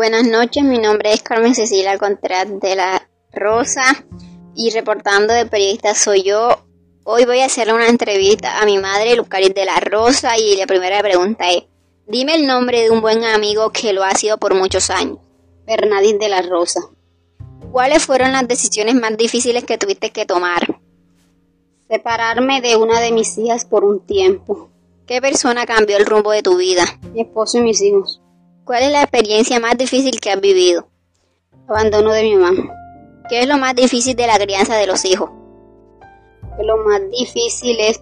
Buenas noches, mi nombre es Carmen Cecilia Contreras de la Rosa y reportando de periodista soy yo. Hoy voy a hacerle una entrevista a mi madre, Lucaris de la Rosa, y la primera pregunta es, dime el nombre de un buen amigo que lo ha sido por muchos años. Bernadette de la Rosa. ¿Cuáles fueron las decisiones más difíciles que tuviste que tomar? Separarme de una de mis hijas por un tiempo. ¿Qué persona cambió el rumbo de tu vida? Mi esposo y mis hijos. ¿Cuál es la experiencia más difícil que has vivido? Abandono de mi mamá. ¿Qué es lo más difícil de la crianza de los hijos? Lo más difícil es,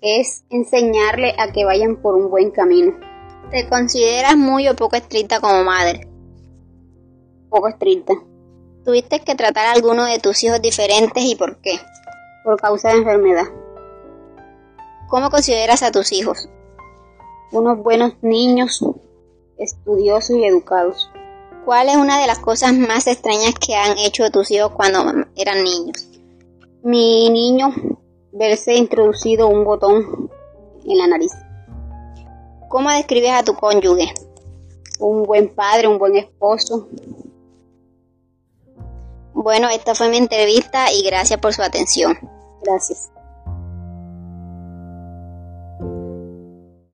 es enseñarle a que vayan por un buen camino. ¿Te consideras muy o poco estricta como madre? Poco estricta. ¿Tuviste que tratar a alguno de tus hijos diferentes y por qué? Por causa de enfermedad. ¿Cómo consideras a tus hijos? Unos buenos niños, estudiosos y educados. ¿Cuál es una de las cosas más extrañas que han hecho tus hijos cuando eran niños? Mi niño verse introducido un botón en la nariz. ¿Cómo describes a tu cónyuge? Un buen padre, un buen esposo. Bueno, esta fue mi entrevista y gracias por su atención. Gracias.